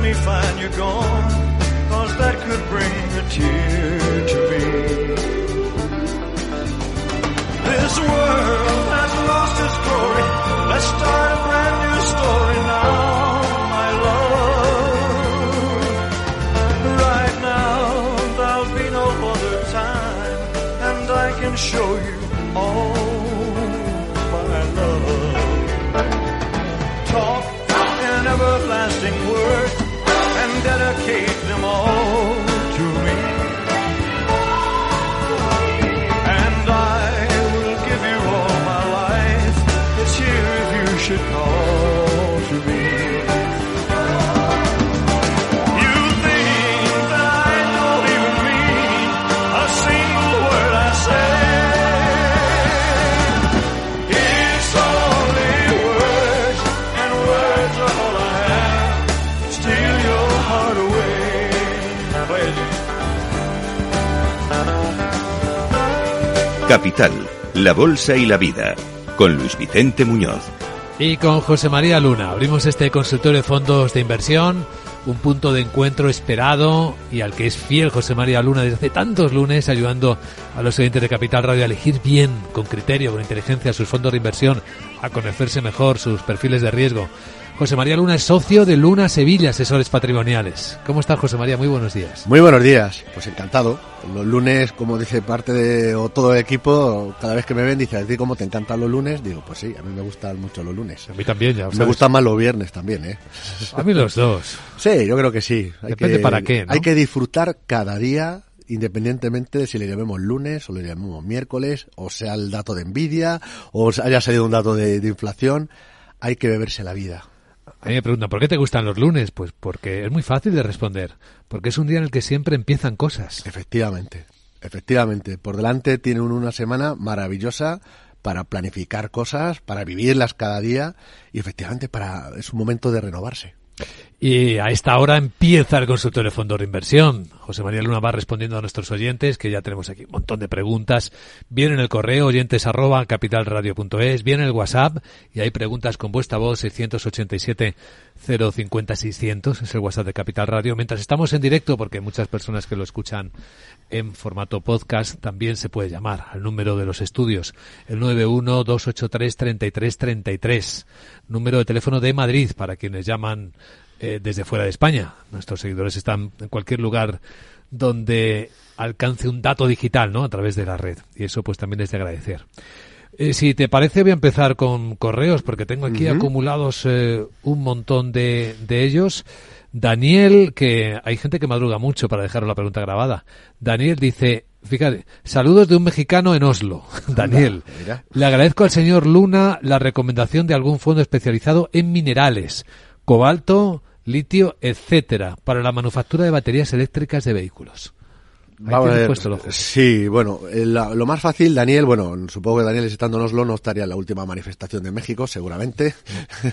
let me find you gone, cause that could bring a tear to me. This world has lost its glory, let's start a brand new story now. can show you all my love. Talk, Talk. in everlasting words and dedicate them all. La Bolsa y la Vida, con Luis Vicente Muñoz. Y con José María Luna abrimos este consultorio de fondos de inversión, un punto de encuentro esperado y al que es fiel José María Luna desde hace tantos lunes, ayudando a los oyentes de Capital Radio a elegir bien, con criterio, con inteligencia, sus fondos de inversión, a conocerse mejor sus perfiles de riesgo. José María Luna es socio de Luna Sevilla, asesores patrimoniales. ¿Cómo estás, José María? Muy buenos días. Muy buenos días. Pues encantado. Los lunes, como dice parte de o todo el equipo, cada vez que me ven, dice, ¿a ti cómo te encantan los lunes? Digo, pues sí, a mí me gustan mucho los lunes. A mí también, ya. Me gustan más los viernes también, ¿eh? A mí los dos. Sí, yo creo que sí. Hay Depende para qué, Hay que disfrutar cada día independientemente de si le llamemos lunes o le llamemos miércoles, o sea el dato de envidia, o haya salido un dato de inflación, hay que beberse la vida. A mí me preguntan, ¿por qué te gustan los lunes? Pues porque es muy fácil de responder. Porque es un día en el que siempre empiezan cosas. Efectivamente, efectivamente. Por delante tiene una semana maravillosa para planificar cosas, para vivirlas cada día y efectivamente para es un momento de renovarse. Y a esta hora empieza el consultorio de fondos de inversión. José María Luna va respondiendo a nuestros oyentes, que ya tenemos aquí un montón de preguntas. Viene en el correo oyentes arroba capitalradio.es, viene el WhatsApp y hay preguntas con vuestra voz 687 050 600, es el WhatsApp de Capital Radio. Mientras estamos en directo, porque muchas personas que lo escuchan en formato podcast también se puede llamar al número de los estudios, el 912833333, número de teléfono de Madrid para quienes llaman eh, desde fuera de España. Nuestros seguidores están en cualquier lugar donde alcance un dato digital, ¿no? A través de la red. Y eso pues también es de agradecer. Eh, si te parece, voy a empezar con correos, porque tengo aquí acumulados eh, un montón de, de ellos. Daniel, que hay gente que madruga mucho para dejar la pregunta grabada. Daniel dice, fíjate, saludos de un mexicano en Oslo. Daniel, le agradezco al señor Luna la recomendación de algún fondo especializado en minerales, cobalto, litio, etcétera, para la manufactura de baterías eléctricas de vehículos. Vamos a ver. Sí, bueno, eh, lo más fácil, Daniel, bueno, supongo que Daniel estándonoslo no estaría en la última manifestación de México, seguramente.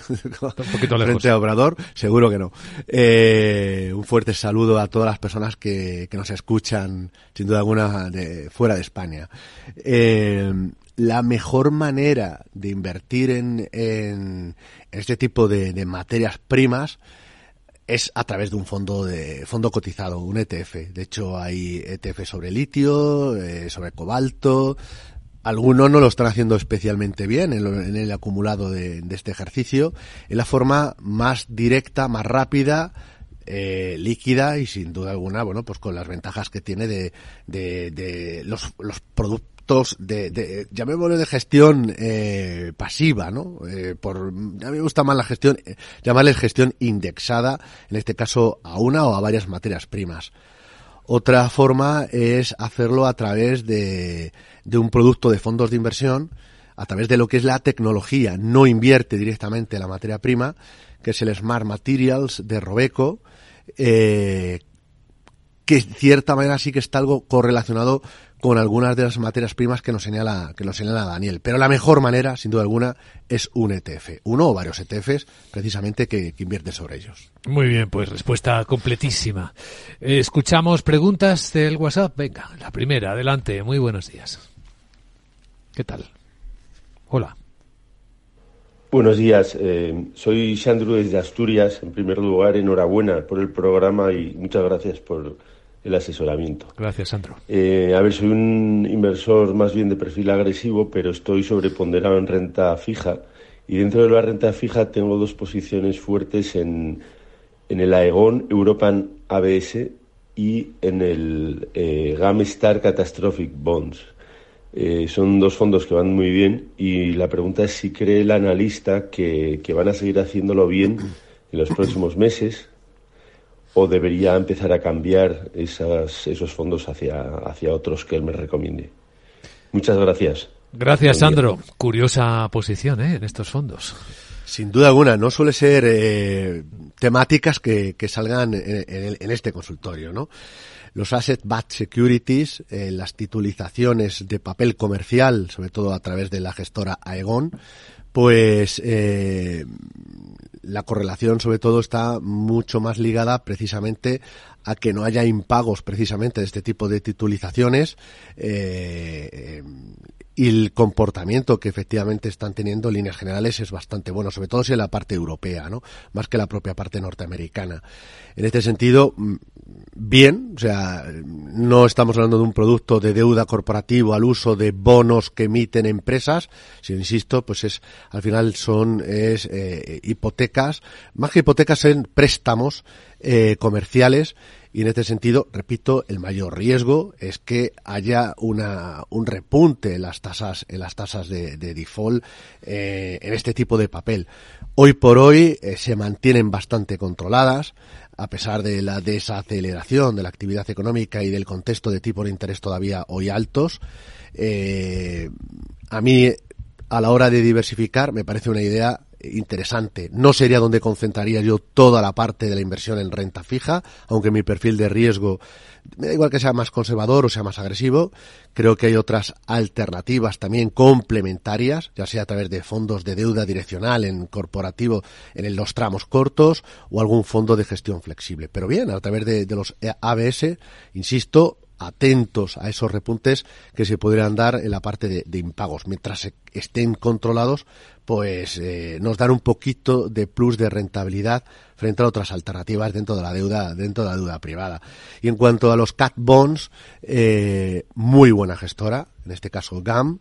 un poquito lejos. Frente a Obrador, seguro que no. Eh, un fuerte saludo a todas las personas que, que nos escuchan, sin duda alguna, de, fuera de España. Eh, la mejor manera de invertir en, en este tipo de, de materias primas es a través de un fondo de fondo cotizado, un ETF. De hecho, hay ETF sobre litio, eh, sobre cobalto. Algunos no lo están haciendo especialmente bien en, el acumulado de, este ejercicio. Es la forma más directa, más rápida, eh, líquida y sin duda alguna, bueno, pues con las ventajas que tiene de, de, de los, los productos de, de llamémoslo de gestión eh, pasiva, ¿no? Eh, por, a mí me gusta más la gestión, eh, llamarle gestión indexada, en este caso a una o a varias materias primas. Otra forma es hacerlo a través de, de un producto de fondos de inversión, a través de lo que es la tecnología. No invierte directamente la materia prima, que es el Smart Materials de Robeco, eh, que de cierta manera sí que está algo correlacionado con algunas de las materias primas que nos señala que nos señala Daniel. Pero la mejor manera, sin duda alguna, es un ETF, uno o varios ETFs, precisamente que, que invierten sobre ellos. Muy bien, pues respuesta completísima. Eh, escuchamos preguntas del WhatsApp. Venga, la primera, adelante. Muy buenos días. ¿Qué tal? Hola. Buenos días, eh, soy Sandro desde Asturias. En primer lugar, enhorabuena por el programa y muchas gracias por el asesoramiento. Gracias, Sandro. Eh, a ver, soy un inversor más bien de perfil agresivo, pero estoy sobreponderado en renta fija. Y dentro de la renta fija tengo dos posiciones fuertes en, en el Aegon European ABS y en el eh, Gamestar Catastrophic Bonds. Eh, son dos fondos que van muy bien y la pregunta es si cree el analista que, que van a seguir haciéndolo bien en los próximos meses o debería empezar a cambiar esas, esos fondos hacia, hacia otros que él me recomiende. Muchas gracias. Gracias, Sandro. Curiosa posición ¿eh? en estos fondos. Sin duda alguna, no suele ser eh, temáticas que, que salgan en, en, este consultorio, ¿no? Los asset-backed securities, eh, las titulizaciones de papel comercial, sobre todo a través de la gestora Aegon, pues eh, la correlación sobre todo está mucho más ligada precisamente a que no haya impagos precisamente de este tipo de titulizaciones eh, y el comportamiento que efectivamente están teniendo en líneas generales es bastante bueno, sobre todo si en la parte europea, ¿no? Más que la propia parte norteamericana. En este sentido, mm, bien, o sea, no estamos hablando de un producto de deuda corporativo al uso de bonos que emiten empresas, si insisto, pues es, al final son, es, eh, hipotecas, más que hipotecas en préstamos, eh, comerciales, y en este sentido, repito, el mayor riesgo es que haya una, un repunte en las tasas, en las tasas de, de default eh, en este tipo de papel. Hoy por hoy eh, se mantienen bastante controladas a pesar de la desaceleración de la actividad económica y del contexto de tipo de interés todavía hoy altos. Eh, a mí, a la hora de diversificar, me parece una idea interesante. No sería donde concentraría yo toda la parte de la inversión en renta fija, aunque mi perfil de riesgo me da igual que sea más conservador o sea más agresivo. Creo que hay otras alternativas también complementarias, ya sea a través de fondos de deuda direccional en corporativo en los tramos cortos o algún fondo de gestión flexible. Pero bien, a través de, de los ABS, insisto, atentos a esos repuntes que se podrían dar en la parte de, impagos. Mientras estén controlados, pues eh, nos dan un poquito de plus de rentabilidad frente a otras alternativas dentro de la deuda, dentro de la deuda privada. Y en cuanto a los cat bonds, eh, muy buena gestora, en este caso GAM,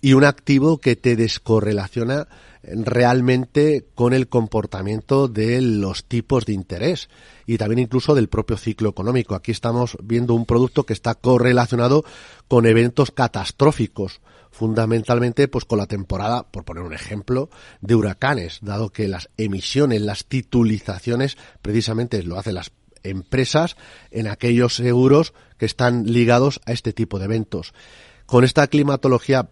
y un activo que te descorrelaciona realmente con el comportamiento de los tipos de interés y también incluso del propio ciclo económico. Aquí estamos viendo un producto que está correlacionado con eventos catastróficos, fundamentalmente pues con la temporada, por poner un ejemplo, de huracanes, dado que las emisiones, las titulizaciones precisamente lo hacen las empresas en aquellos seguros que están ligados a este tipo de eventos. Con esta climatología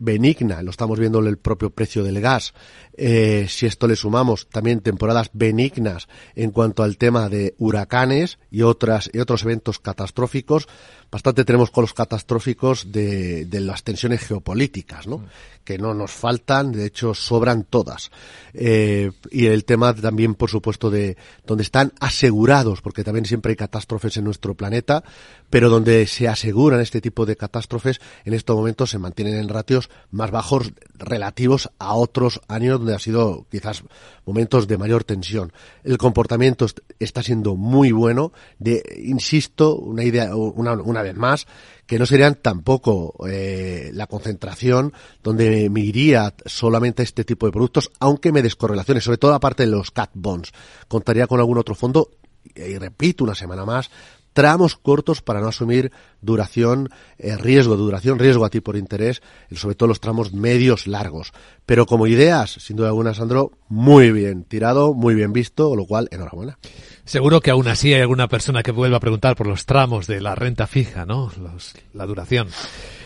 benigna, lo estamos viendo en el propio precio del gas. Eh, si esto le sumamos también temporadas benignas en cuanto al tema de huracanes y otras y otros eventos catastróficos, bastante tenemos con los catastróficos de, de las tensiones geopolíticas, ¿no? Que no nos faltan, de hecho sobran todas. Eh, y el tema también, por supuesto, de donde están asegurados, porque también siempre hay catástrofes en nuestro planeta, pero donde se aseguran este tipo de catástrofes, en estos momentos se mantienen en ratios más bajos relativos a otros años donde ha sido quizás momentos de mayor tensión. El comportamiento está siendo muy bueno, de, insisto, una idea, una, una vez más, que no serían tampoco eh, la concentración donde me iría solamente a este tipo de productos, aunque me descorrelacione, sobre todo aparte de los cat bonds. Contaría con algún otro fondo y repito una semana más, tramos cortos para no asumir duración, eh, riesgo, duración, riesgo a ti por interés, sobre todo los tramos medios largos. Pero como ideas, sin duda alguna, Sandro, muy bien tirado, muy bien visto, lo cual, enhorabuena. Seguro que aún así hay alguna persona que vuelva a preguntar por los tramos de la renta fija, ¿no? Los, la duración.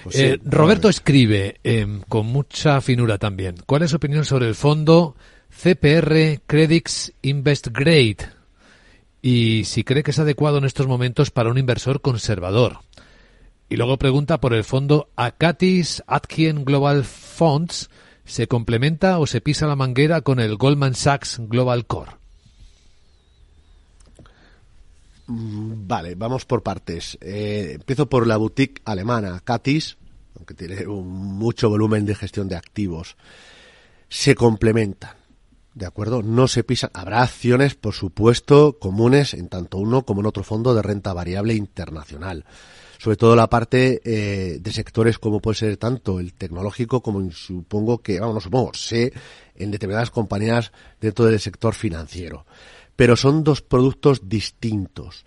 Pues sí, eh, Roberto escribe, eh, con mucha finura también, ¿cuál es su opinión sobre el fondo CPR Credits Invest Grade? Y si cree que es adecuado en estos momentos para un inversor conservador. Y luego pregunta por el fondo Acatis Atkian Global Funds. ¿Se complementa o se pisa la manguera con el Goldman Sachs Global Core? Mm, vale, vamos por partes. Eh, empiezo por la boutique alemana, Catis, aunque tiene un, mucho volumen de gestión de activos. Se complementan. ¿De acuerdo? No se pisan. Habrá acciones, por supuesto, comunes en tanto uno como en otro fondo de renta variable internacional. Sobre todo la parte eh, de sectores como puede ser tanto el tecnológico como supongo que, vamos, no supongo, sé, en determinadas compañías dentro del sector financiero. Pero son dos productos distintos.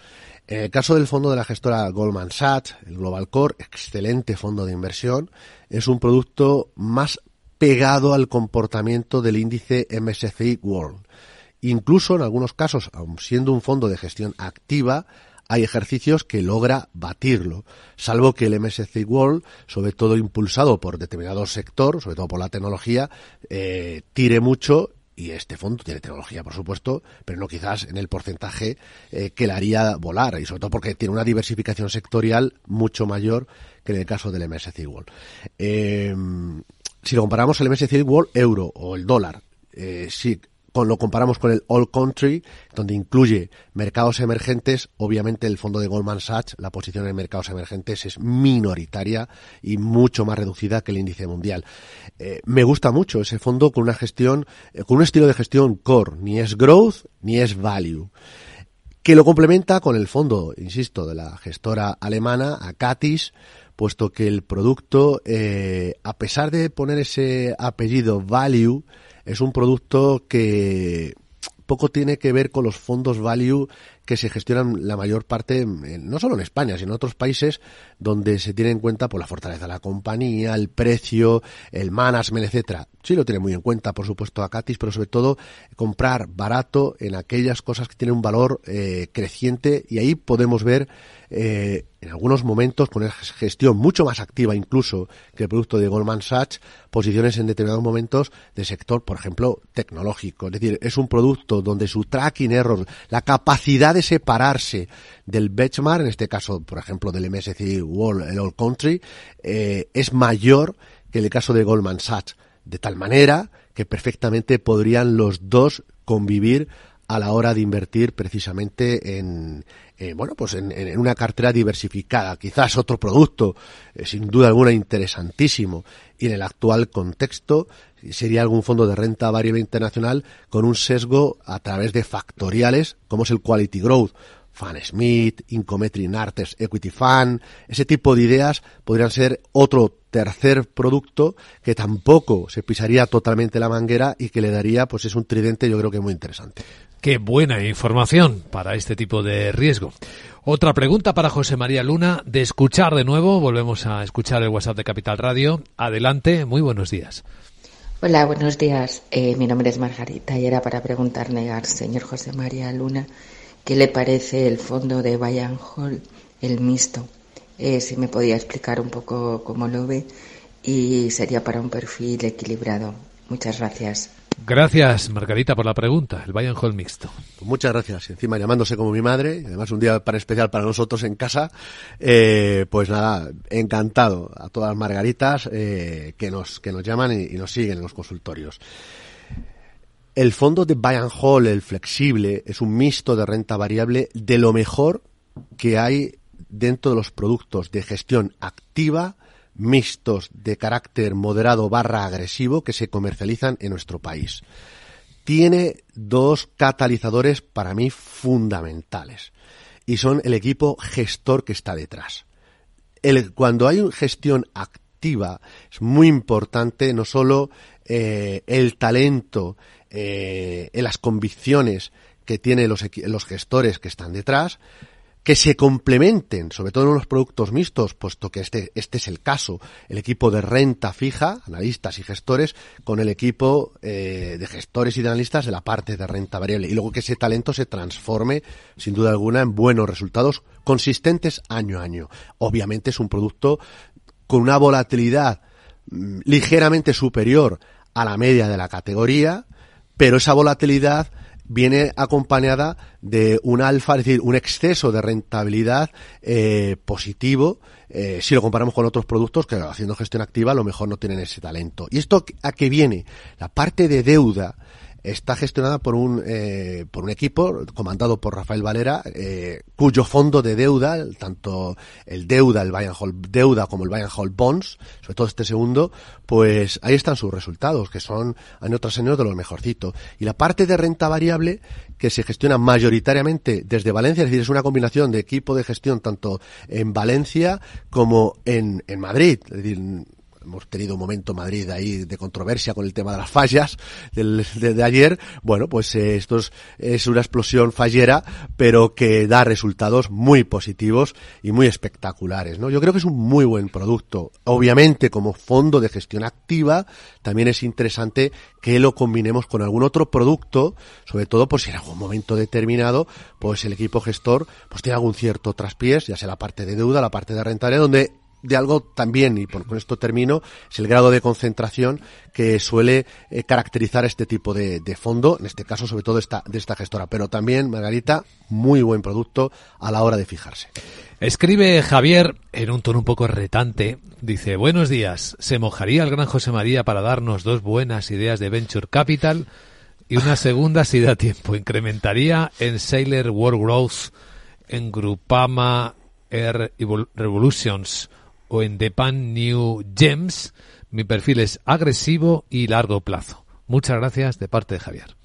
En el caso del fondo de la gestora Goldman Sachs, el Global Core, excelente fondo de inversión, es un producto más pegado al comportamiento del índice MSCI World. Incluso en algunos casos, aun siendo un fondo de gestión activa, hay ejercicios que logra batirlo, salvo que el MSCI World, sobre todo impulsado por determinado sector, sobre todo por la tecnología, eh, tire mucho y este fondo tiene tecnología, por supuesto, pero no quizás en el porcentaje eh, que le haría volar, y sobre todo porque tiene una diversificación sectorial mucho mayor que en el caso del MSCI World. Eh, si lo comparamos el MSCI World Euro o el dólar, eh, si lo comparamos con el All Country, donde incluye mercados emergentes, obviamente el fondo de Goldman Sachs, la posición en mercados emergentes es minoritaria y mucho más reducida que el índice mundial. Eh, me gusta mucho ese fondo con una gestión, eh, con un estilo de gestión core, ni es growth ni es value que lo complementa con el fondo, insisto, de la gestora alemana, Acatis, puesto que el producto, eh, a pesar de poner ese apellido value, es un producto que poco tiene que ver con los fondos value que se gestionan la mayor parte, no solo en España, sino en otros países donde se tiene en cuenta por la fortaleza de la compañía, el precio, el management, etcétera. Sí lo tiene muy en cuenta, por supuesto, Acatis, pero sobre todo comprar barato en aquellas cosas que tienen un valor eh, creciente y ahí podemos ver eh, en algunos momentos con una gestión mucho más activa incluso que el producto de Goldman Sachs, posiciones en determinados momentos de sector, por ejemplo, tecnológico. Es decir, es un producto donde su tracking error, la capacidad de separarse del benchmark, en este caso, por ejemplo, del MSCI World, el All Country, eh, es mayor que el caso de Goldman Sachs. De tal manera que perfectamente podrían los dos convivir a la hora de invertir precisamente en, eh, bueno, pues en, en, una cartera diversificada, quizás otro producto, eh, sin duda alguna interesantísimo, y en el actual contexto sería algún fondo de renta variable internacional con un sesgo a través de factoriales, como es el Quality Growth, Fan Smith, Incometri Nartes Equity Fund, ese tipo de ideas podrían ser otro tercer producto que tampoco se pisaría totalmente la manguera y que le daría, pues es un tridente yo creo que muy interesante. Qué buena información para este tipo de riesgo. Otra pregunta para José María Luna, de escuchar de nuevo, volvemos a escuchar el WhatsApp de Capital Radio. Adelante, muy buenos días. Hola, buenos días. Eh, mi nombre es Margarita y era para preguntarle al señor José María Luna qué le parece el fondo de Bayern Hall, el mixto. Eh, si me podía explicar un poco cómo lo ve y sería para un perfil equilibrado. Muchas gracias. Gracias, Margarita, por la pregunta. El Bayern Hall mixto. Pues muchas gracias. Encima llamándose como mi madre, además un día para especial para nosotros en casa. Eh, pues nada, encantado a todas las Margaritas eh, que nos que nos llaman y, nos siguen en los consultorios. El fondo de Bayern Hall, el flexible, es un mixto de renta variable de lo mejor que hay dentro de los productos de gestión activa mixtos de carácter moderado barra agresivo que se comercializan en nuestro país. Tiene dos catalizadores para mí fundamentales y son el equipo gestor que está detrás. cuando hay una gestión activa es muy importante no solo eh, el talento, eh, las convicciones que tienen los, los gestores que están detrás, que se complementen, sobre todo en los productos mixtos, puesto que este, este es el caso, el equipo de renta fija, analistas y gestores, con el equipo eh, de gestores y de analistas de la parte de renta variable. Y luego que ese talento se transforme, sin duda alguna, en buenos resultados consistentes año a año. Obviamente es un producto con una volatilidad mm, ligeramente superior a la media de la categoría, pero esa volatilidad viene acompañada de un alfa, es decir, un exceso de rentabilidad eh, positivo eh, si lo comparamos con otros productos que haciendo gestión activa a lo mejor no tienen ese talento. ¿Y esto a qué viene? La parte de deuda está gestionada por un, eh, por un equipo comandado por Rafael Valera, eh, cuyo fondo de deuda, tanto el deuda, el and Hold deuda como el and Hold Bonds, sobre todo este segundo, pues ahí están sus resultados, que son año tras año de los mejorcitos. Y la parte de renta variable, que se gestiona mayoritariamente desde Valencia, es decir, es una combinación de equipo de gestión tanto en Valencia como en, en Madrid. Es decir, hemos tenido un momento en Madrid ahí de controversia con el tema de las fallas del, de, ayer. Bueno, pues eh, esto es, una explosión fallera, pero que da resultados muy positivos y muy espectaculares, ¿no? Yo creo que es un muy buen producto. Obviamente, como fondo de gestión activa, también es interesante que lo combinemos con algún otro producto, sobre todo por si en algún momento determinado, pues el equipo gestor, pues tiene algún cierto traspiés, ya sea la parte de deuda, la parte de rentabilidad, donde de algo también, y por, con esto termino, es el grado de concentración que suele eh, caracterizar este tipo de, fondo, en este caso sobre todo esta, de esta gestora. Pero también, Margarita, muy buen producto a la hora de fijarse. Escribe Javier en un tono un poco retante. Dice, buenos días. ¿Se mojaría el gran José María para darnos dos buenas ideas de Venture Capital? Y una segunda si da tiempo. ¿Incrementaría en Sailor World Growth, en Grupama Air Revolutions o en The Pan New Gems. Mi perfil es agresivo y largo plazo. Muchas gracias de parte de Javier.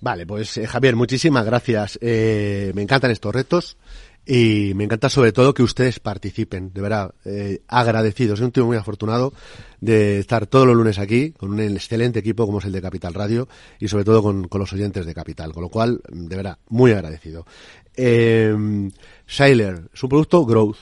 Vale, pues eh, Javier, muchísimas gracias. Eh, me encantan estos retos y me encanta sobre todo que ustedes participen. De verdad, eh, agradecido. Soy un tío muy afortunado de estar todos los lunes aquí con un excelente equipo como es el de Capital Radio y sobre todo con, con los oyentes de Capital. Con lo cual, de verdad, muy agradecido. Eh, su producto Growth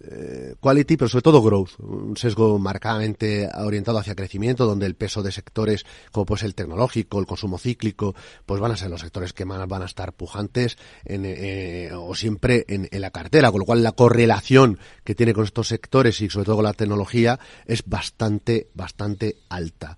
eh, quality, pero sobre todo growth, un sesgo marcadamente orientado hacia crecimiento, donde el peso de sectores como pues el tecnológico, el consumo cíclico, pues van a ser los sectores que más van a estar pujantes en, eh, o siempre en, en, la cartera, con lo cual la correlación que tiene con estos sectores y sobre todo con la tecnología es bastante, bastante alta.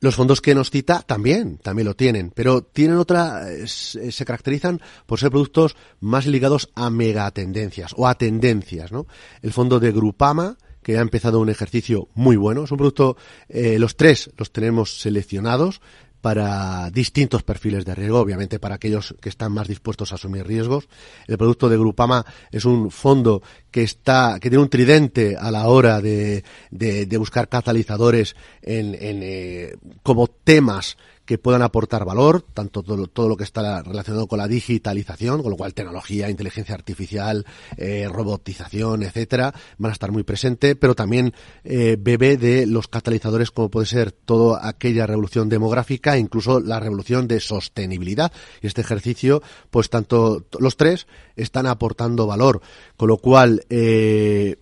Los fondos que nos cita también, también lo tienen, pero tienen otra, se caracterizan por ser productos más ligados a megatendencias o a tendencias, ¿no? El fondo de Grupama, que ha empezado un ejercicio muy bueno, es un producto, eh, los tres los tenemos seleccionados, para distintos perfiles de riesgo, obviamente para aquellos que están más dispuestos a asumir riesgos. El producto de Grupama es un fondo que está, que tiene un tridente a la hora de, de, de buscar catalizadores en, en eh, como temas que puedan aportar valor, tanto todo, todo, lo que está relacionado con la digitalización, con lo cual tecnología, inteligencia artificial, eh, robotización, etcétera, van a estar muy presentes, pero también eh, bebe de los catalizadores como puede ser toda aquella revolución demográfica, incluso la revolución de sostenibilidad. Y este ejercicio, pues tanto los tres están aportando valor, con lo cual eh,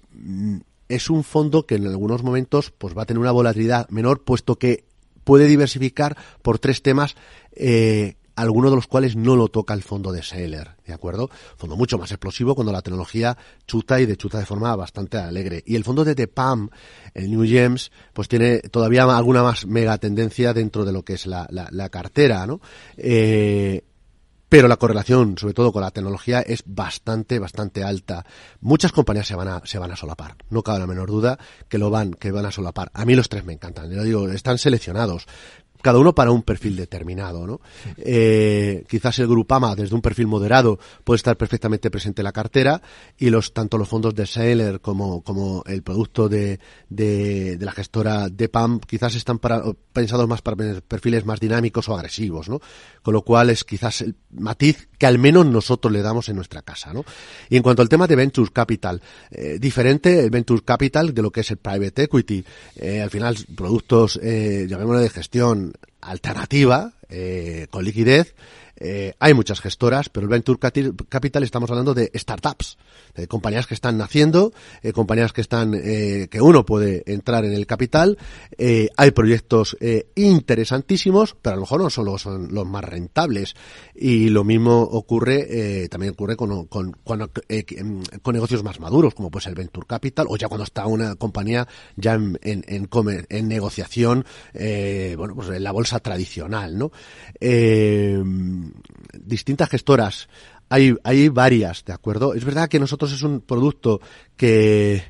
es un fondo que en algunos momentos pues va a tener una volatilidad menor, puesto que puede diversificar por tres temas eh, algunos de los cuales no lo toca el fondo de Sailor, ¿de acuerdo? Fondo mucho más explosivo cuando la tecnología chuta y de chuta de forma bastante alegre. Y el fondo de The PAM, el New Gems, pues tiene todavía alguna más mega tendencia dentro de lo que es la, la, cartera, ¿no? Eh, pero la correlación, sobre todo con la tecnología, es bastante, bastante alta. Muchas compañías se van a, se van a solapar. No cabe la menor duda que lo van, que van a solapar. A mí los tres me encantan. Yo digo, están seleccionados cada uno para un perfil determinado, ¿no? Eh, quizás el Grupama, desde un perfil moderado, puede estar perfectamente presente en la cartera y los tanto los fondos de Sailor como, como el producto de, de, de la gestora de PAM quizás están para, pensados más para perfiles más dinámicos o agresivos, ¿no? Con lo cual es quizás el matiz que al menos nosotros le damos en nuestra casa, ¿no? Y en cuanto al tema de Venture Capital, eh, diferente el Venture Capital de lo que es el Private Equity, eh, al final productos, eh, llamémoslo de gestión alternativa, eh, con liquidez, eh, hay muchas gestoras, pero el Venture Capital estamos hablando de startups, de compañías que están naciendo, eh, compañías que están, eh, que uno puede entrar en el capital. Eh, hay proyectos interesantísimos, pero a lo mejor no solo son los más rentables. Y lo mismo ocurre, también ocurre con, con, con, negocios más maduros, como puede ser el Venture Capital, o ya cuando está una compañía ya en, en, en, en negociación, bueno, pues en la bolsa tradicional, ¿no? Distintas gestoras. Hay, hay varias, ¿de acuerdo? Es verdad que nosotros es un producto que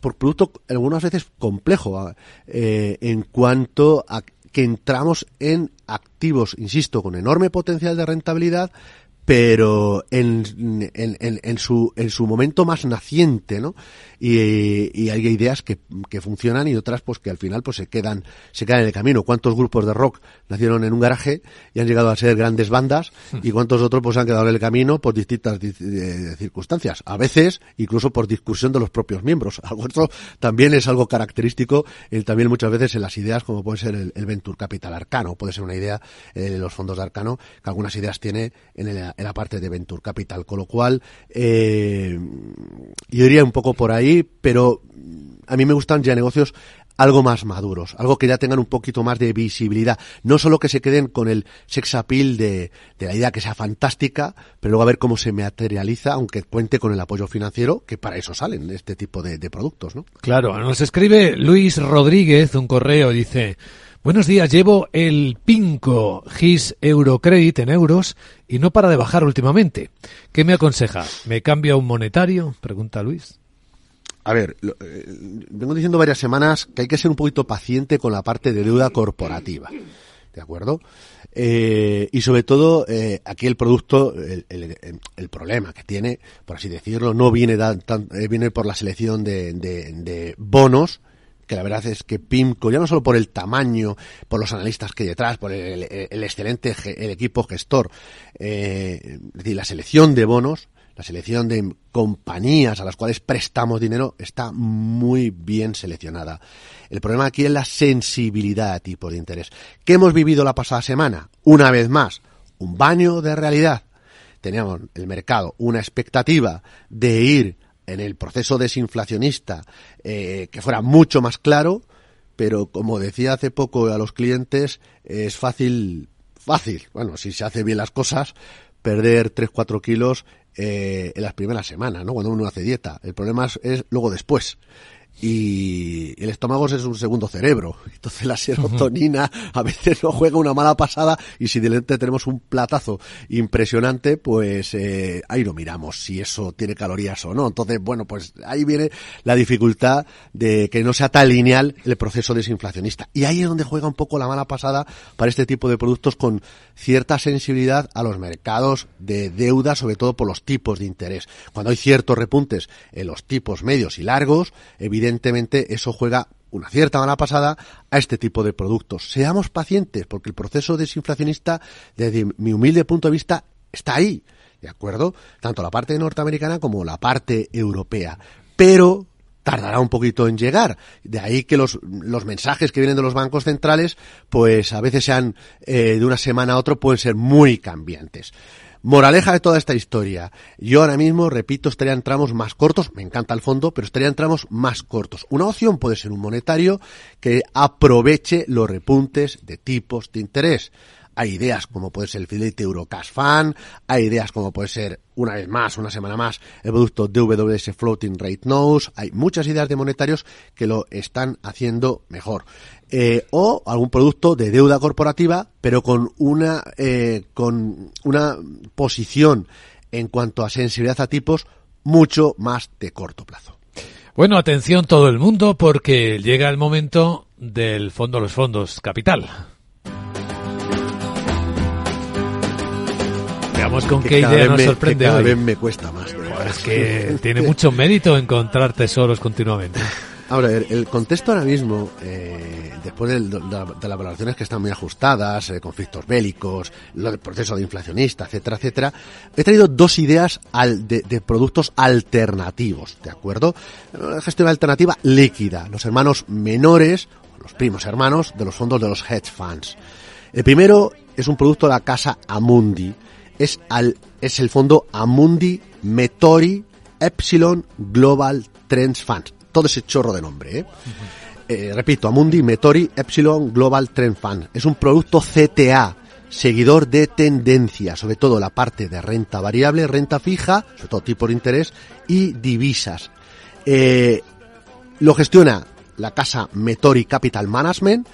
por producto algunas veces complejo eh, en cuanto a que entramos en activos, insisto, con enorme potencial de rentabilidad, pero en, en, en, su, en su momento más naciente, ¿no? Y, y hay ideas que, que, funcionan y otras pues que al final pues se quedan, se quedan en el camino. ¿Cuántos grupos de rock nacieron en un garaje y han llegado a ser grandes bandas? Y cuántos otros pues han quedado en el camino por distintas circunstancias. A veces incluso por discusión de los propios miembros. Algo esto también es algo característico el, también muchas veces en las ideas como puede ser el, el Venture Capital Arcano. Puede ser una idea eh, los fondos de Arcano que algunas ideas tiene en el en la parte de Venture Capital. Con lo cual, eh, yo iría un poco por ahí, pero a mí me gustan ya negocios algo más maduros, algo que ya tengan un poquito más de visibilidad, no solo que se queden con el sex appeal de, la idea que sea fantástica, pero luego a ver cómo se materializa, aunque cuente con el apoyo financiero, que para eso salen este tipo de, de productos, ¿no? Claro, nos escribe Luis Rodríguez un correo, dice, Buenos días, llevo el Pinco GIS Eurocredit en euros y no para de bajar últimamente. ¿Qué me aconseja? ¿Me cambia un monetario? Pregunta Luis. A ver, lo, eh, vengo diciendo varias semanas que hay que ser un poquito paciente con la parte de deuda corporativa. ¿De acuerdo? Eh, y sobre todo, eh, aquí el producto, el, el, problema que tiene, por así decirlo, no viene, tan, eh, viene por la selección de, bonos que la verdad es que PIMCO, ya no solo por el tamaño, por los analistas que hay detrás, por el, el excelente el equipo gestor, eh, es decir, la selección de bonos, la selección de compañías a las cuales prestamos dinero está muy bien seleccionada. El problema aquí es la sensibilidad a tipo de interés. ¿Qué hemos vivido la pasada semana? Una vez más, un baño de realidad. Teníamos el mercado una expectativa de ir en el proceso desinflacionista eh, que fuera mucho más claro, pero como decía hace poco a los clientes, es fácil, fácil, bueno, si se hace bien las cosas, perder 3-4 kilos eh, en las primeras semanas, ¿no? Cuando uno hace dieta. El problema es, es luego después y el estómago es un segundo cerebro. Entonces la serotonina a veces nos juega una mala pasada y si delante tenemos un platazo impresionante, pues eh, ahí lo miramos si eso tiene calorías o no. Entonces, bueno, pues ahí viene la dificultad de que no sea tan lineal el proceso desinflacionista. Y ahí es donde juega un poco la mala pasada para este tipo de productos con cierta sensibilidad a los mercados de deuda, sobre todo por los tipos de interés. Cuando hay ciertos repuntes en los tipos medios y largos, evidentemente evidentemente eso juega una cierta mala pasada a este tipo de productos. Seamos pacientes, porque el proceso desinflacionista, desde mi humilde punto de vista, está ahí, ¿de acuerdo? Tanto la parte norteamericana como la parte europea. Pero tardará un poquito en llegar. De ahí que los, los mensajes que vienen de los bancos centrales, pues a veces sean eh, de una semana a otra, pueden ser muy cambiantes. Moraleja de toda esta historia. Yo ahora mismo, repito, estaría en tramos más cortos, me encanta el fondo, pero estaría en tramos más cortos. Una opción puede ser un monetario que aproveche los repuntes de tipos de interés. Hay ideas como puede ser el Fidelity Eurocash Fund, hay ideas como puede ser, una vez más, una semana más, el producto DWS Floating Rate Notes, hay muchas ideas de monetarios que lo están haciendo mejor. Eh, o algún producto de deuda corporativa, pero con una, eh, con una posición en cuanto a sensibilidad a tipos mucho más de corto plazo. Bueno, atención todo el mundo porque llega el momento del fondo los fondos capital. Veamos con qué idea nos sorprende cada hoy. vez me cuesta más. Es que tiene mucho mérito encontrar tesoros continuamente. Ahora, el, el contexto ahora mismo, eh, después de, la- de las valoraciones que están muy ajustadas, eh, conflictos bélicos, del proceso de inflacionista, etcétera, etcétera, he traído dos ideas al- de, de productos alternativos, ¿de acuerdo? Una gestión alternativa líquida, los hermanos menores, los primos hermanos de los fondos de los hedge funds. El primero es un producto de la casa Amundi. Es, al, es el fondo Amundi Metori Epsilon Global Trends Funds. Todo ese chorro de nombre, ¿eh? Eh, repito, Amundi Metori Epsilon Global Trend Fund. Es un producto CTA, seguidor de tendencia, sobre todo la parte de renta variable, renta fija, sobre todo tipo de interés, y divisas. Eh, lo gestiona la casa Metori Capital Management,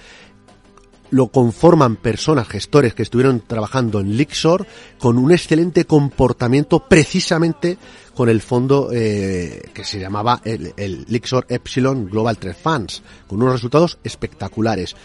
lo conforman personas, gestores que estuvieron trabajando en Lixor con un excelente comportamiento precisamente con el fondo eh, que se llamaba el, el Lixor Epsilon Global Trend Funds, con unos resultados espectaculares.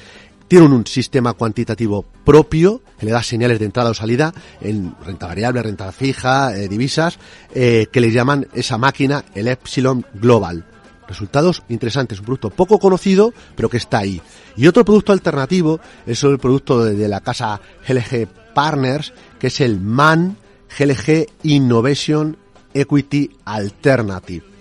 Tienen un sistema cuantitativo propio que le da señales de entrada o salida en renta variable, renta fija, eh, divisas, eh, que le llaman esa máquina el Epsilon Global resultados interesantes, un producto poco conocido, pero que está ahí. Y otro producto alternativo es el producto de, la casa GLG Partners, que es el MAN GLG Innovation Equity Alternative.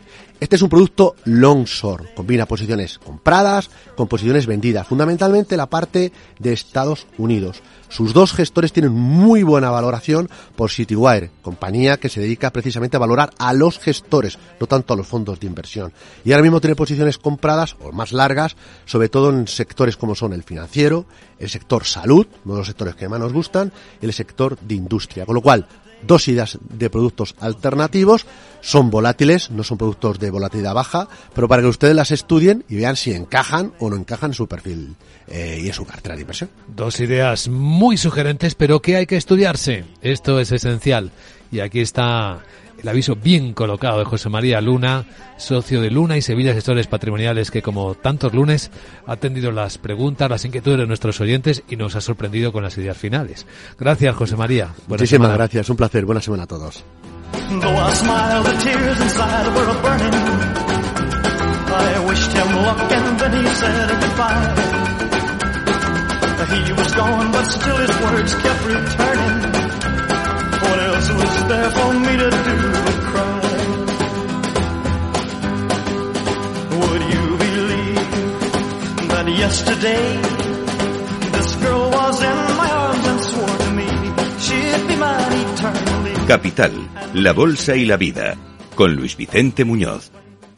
Este es un producto long short, combina posiciones compradas con posiciones vendidas, fundamentalmente la parte de Estados Unidos. Sus dos gestores tienen muy buena valoración por Citywire, compañía que se dedica precisamente a valorar a los gestores, no tanto a los fondos de inversión. Y ahora mismo tiene posiciones compradas o más largas, sobre todo en sectores como son el financiero, el sector salud, uno de los sectores que más nos gustan, y el sector de industria. Con lo cual, dos ideas de productos alternativos, son volátiles, no son productos de volatilidad baja, pero para que ustedes las estudien y vean si encajan o no encajan en su perfil eh, y en su cartera de inversión. Dos ideas muy sugerentes, pero que hay que estudiarse. Esto es esencial. Y aquí está el aviso bien colocado de José María Luna, socio de Luna y Sevilla Gestores Patrimoniales, que como tantos lunes ha atendido las preguntas, las inquietudes de nuestros oyentes y nos ha sorprendido con las ideas finales. Gracias, José María. Buena Muchísimas semana. gracias, un placer, buena semana a todos. He was gone, but still his words kept returning. What else was there for me to do but cry? Would you believe that yesterday this girl was in my arms and swore to me she'd be mine eternally? Capital, la bolsa y la vida. Con Luis Vicente Muñoz.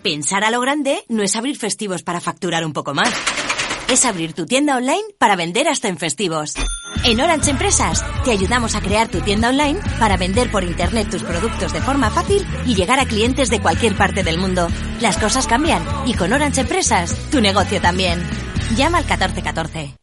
Pensar a lo grande no es abrir festivos para facturar un poco más. Es abrir tu tienda online para vender hasta en festivos. En Orange Empresas te ayudamos a crear tu tienda online para vender por internet tus productos de forma fácil y llegar a clientes de cualquier parte del mundo. Las cosas cambian y con Orange Empresas tu negocio también. Llama al 1414.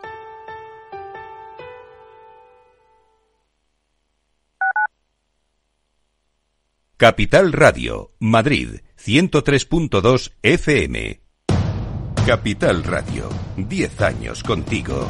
Capital Radio, Madrid, 103.2 FM. Capital Radio, 10 años contigo.